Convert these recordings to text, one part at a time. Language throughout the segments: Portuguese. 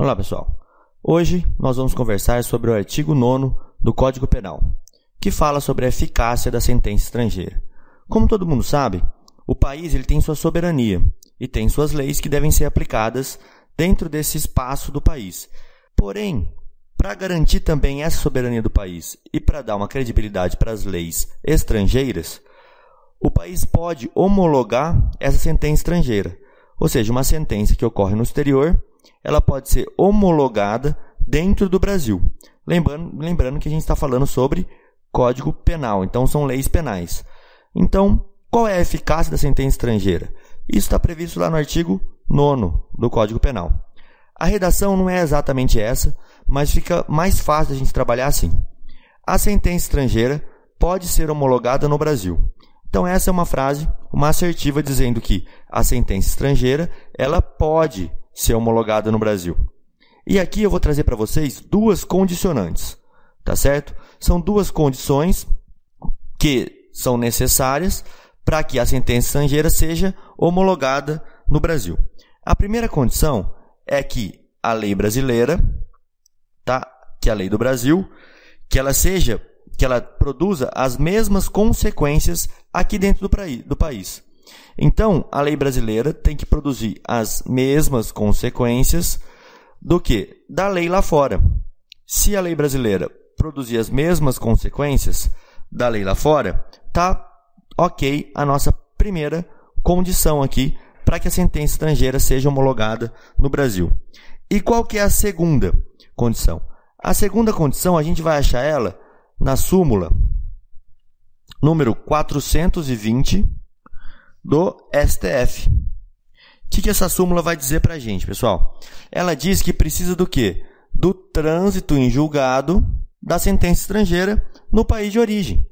Olá, pessoal. Hoje nós vamos conversar sobre o artigo 9 do Código Penal, que fala sobre a eficácia da sentença estrangeira. Como todo mundo sabe, o país ele tem sua soberania e tem suas leis que devem ser aplicadas dentro desse espaço do país. Porém, para garantir também essa soberania do país e para dar uma credibilidade para as leis estrangeiras, o país pode homologar essa sentença estrangeira. Ou seja, uma sentença que ocorre no exterior, ela pode ser homologada dentro do Brasil. Lembrando, lembrando que a gente está falando sobre Código Penal, então são leis penais. Então, qual é a eficácia da sentença estrangeira? Isso está previsto lá no artigo 9 do Código Penal. A redação não é exatamente essa, mas fica mais fácil a gente trabalhar assim. A sentença estrangeira pode ser homologada no Brasil. Então essa é uma frase, uma assertiva dizendo que a sentença estrangeira, ela pode ser homologada no Brasil. E aqui eu vou trazer para vocês duas condicionantes, tá certo? São duas condições que são necessárias para que a sentença estrangeira seja homologada no Brasil. A primeira condição é que a lei brasileira, tá? Que é a lei do Brasil, que ela seja, que ela produza as mesmas consequências aqui dentro do, do país. Então, a lei brasileira tem que produzir as mesmas consequências do que da lei lá fora. Se a lei brasileira produzir as mesmas consequências da lei lá fora, tá ok a nossa primeira condição aqui para que a sentença estrangeira seja homologada no Brasil. E qual que é a segunda condição? A segunda condição a gente vai achar ela na súmula número 420 do STF. O que, que essa súmula vai dizer para a gente, pessoal? Ela diz que precisa do quê? Do trânsito em julgado da sentença estrangeira no país de origem.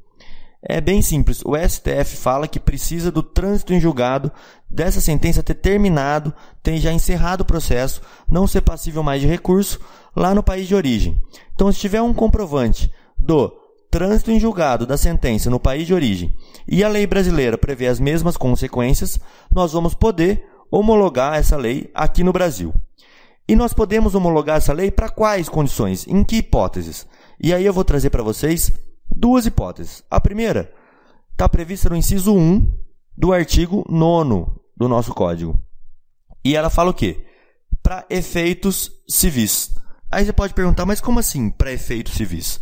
É bem simples. O STF fala que precisa do trânsito em julgado dessa sentença ter terminado, ter já encerrado o processo, não ser passível mais de recurso lá no país de origem. Então, se tiver um comprovante do trânsito em julgado da sentença no país de origem e a lei brasileira prevê as mesmas consequências, nós vamos poder homologar essa lei aqui no Brasil. E nós podemos homologar essa lei para quais condições? Em que hipóteses? E aí eu vou trazer para vocês duas hipóteses. A primeira está prevista no inciso 1 do artigo 9 do nosso código. E ela fala o quê? Para efeitos civis. Aí você pode perguntar, mas como assim para efeitos civis?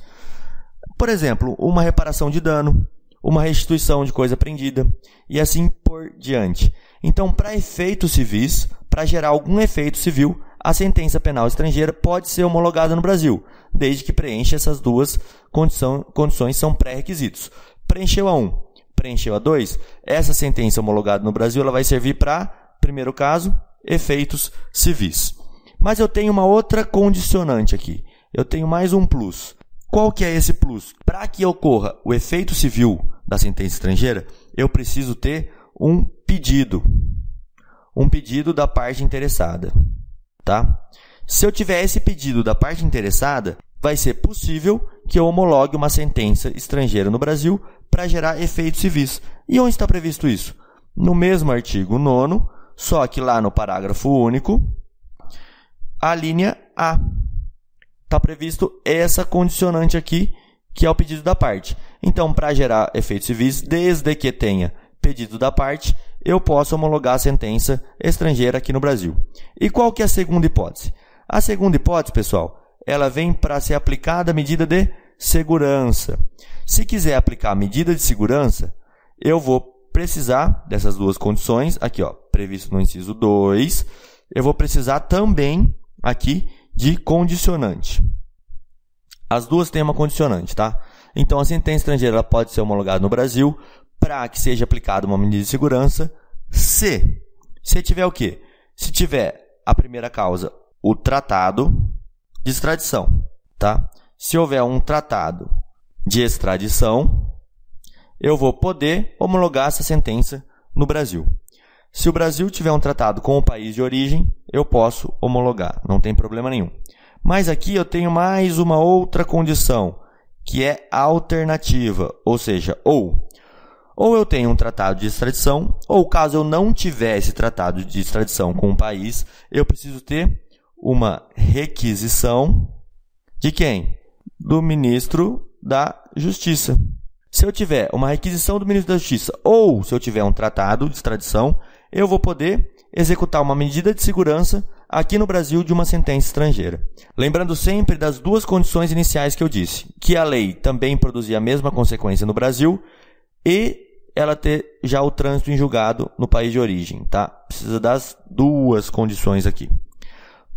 Por exemplo, uma reparação de dano, uma restituição de coisa apreendida e assim por diante. Então, para efeitos civis, para gerar algum efeito civil, a sentença penal estrangeira pode ser homologada no Brasil, desde que preencha essas duas condição, condições, são pré-requisitos. Preencheu a 1, um, preencheu a 2, essa sentença homologada no Brasil ela vai servir para, primeiro caso, efeitos civis. Mas eu tenho uma outra condicionante aqui. Eu tenho mais um plus. Qual que é esse plus? Para que ocorra o efeito civil da sentença estrangeira, eu preciso ter um pedido. Um pedido da parte interessada tá? Se eu tiver esse pedido da parte interessada, vai ser possível que eu homologue uma sentença estrangeira no Brasil para gerar efeitos civis. E onde está previsto isso? No mesmo artigo 9, só que lá no parágrafo único, a linha A. Está previsto essa condicionante aqui, que é o pedido da parte. Então, para gerar efeitos civis, desde que tenha pedido da parte, eu posso homologar a sentença estrangeira aqui no Brasil. E qual que é a segunda hipótese? A segunda hipótese, pessoal, ela vem para ser aplicada a medida de segurança. Se quiser aplicar a medida de segurança, eu vou precisar dessas duas condições, aqui ó, previsto no inciso 2, eu vou precisar também aqui de condicionante. As duas têm uma condicionante, tá? Então a sentença estrangeira pode ser homologada no Brasil para que seja aplicada uma medida de segurança se se tiver o quê? Se tiver a primeira causa, o tratado de extradição, tá? Se houver um tratado de extradição, eu vou poder homologar essa sentença no Brasil. Se o Brasil tiver um tratado com o país de origem, eu posso homologar, não tem problema nenhum. Mas aqui eu tenho mais uma outra condição, que é alternativa, ou seja, ou ou eu tenho um tratado de extradição, ou caso eu não tivesse tratado de extradição com um país, eu preciso ter uma requisição de quem? Do ministro da Justiça. Se eu tiver uma requisição do ministro da Justiça ou se eu tiver um tratado de extradição, eu vou poder executar uma medida de segurança aqui no Brasil de uma sentença estrangeira. Lembrando sempre das duas condições iniciais que eu disse: que a lei também produzia a mesma consequência no Brasil e ela ter já o trânsito em julgado no país de origem, tá? Precisa das duas condições aqui.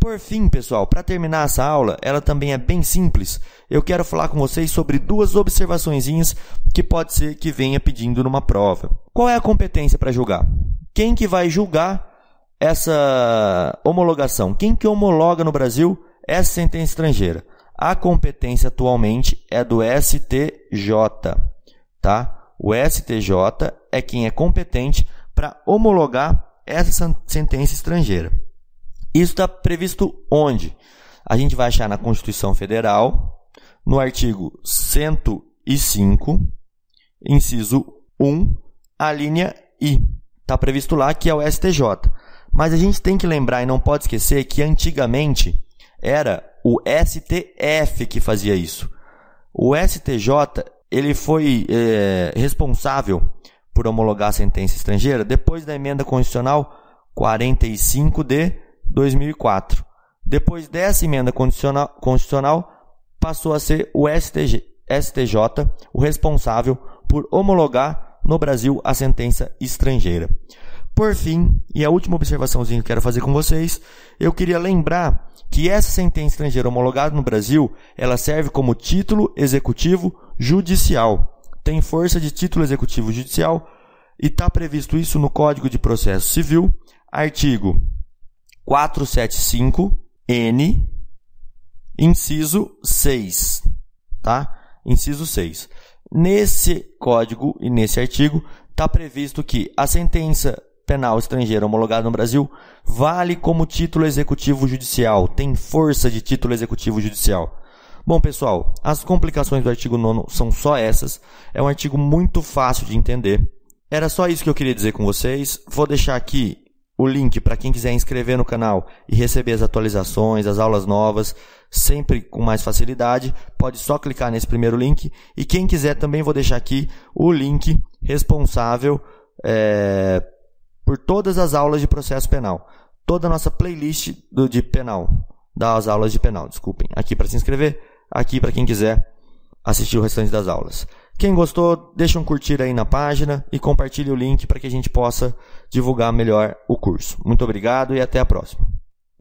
Por fim, pessoal, para terminar essa aula, ela também é bem simples. Eu quero falar com vocês sobre duas observações que pode ser que venha pedindo numa prova. Qual é a competência para julgar? Quem que vai julgar essa homologação? Quem que homologa no Brasil essa sentença estrangeira? A competência atualmente é do STJ, tá? O STJ é quem é competente para homologar essa sentença estrangeira. Isso está previsto onde? A gente vai achar na Constituição Federal, no artigo 105, inciso 1, a linha I. Está previsto lá que é o STJ. Mas a gente tem que lembrar e não pode esquecer que antigamente era o STF que fazia isso. O STJ ele foi é, responsável por homologar a sentença estrangeira depois da emenda constitucional 45 de 2004. Depois dessa emenda constitucional, passou a ser o STJ, STJ o responsável por homologar no Brasil a sentença estrangeira. Por fim, e a última observaçãozinha que quero fazer com vocês, eu queria lembrar que essa sentença estrangeira homologada no Brasil, ela serve como título executivo judicial. Tem força de título executivo judicial e está previsto isso no Código de Processo Civil, artigo 475N, inciso 6, tá? Inciso 6. Nesse código e nesse artigo está previsto que a sentença penal estrangeira homologada no Brasil vale como título executivo judicial, tem força de título executivo judicial. Bom, pessoal, as complicações do artigo 9 são só essas. É um artigo muito fácil de entender. Era só isso que eu queria dizer com vocês. Vou deixar aqui o link para quem quiser inscrever no canal e receber as atualizações, as aulas novas, sempre com mais facilidade, pode só clicar nesse primeiro link. E quem quiser também vou deixar aqui o link responsável é, por todas as aulas de processo penal. Toda a nossa playlist do, de penal, das aulas de penal, desculpem. Aqui para se inscrever, aqui para quem quiser assistir o restante das aulas. Quem gostou, deixa um curtir aí na página e compartilhe o link para que a gente possa divulgar melhor o curso. Muito obrigado e até a próxima.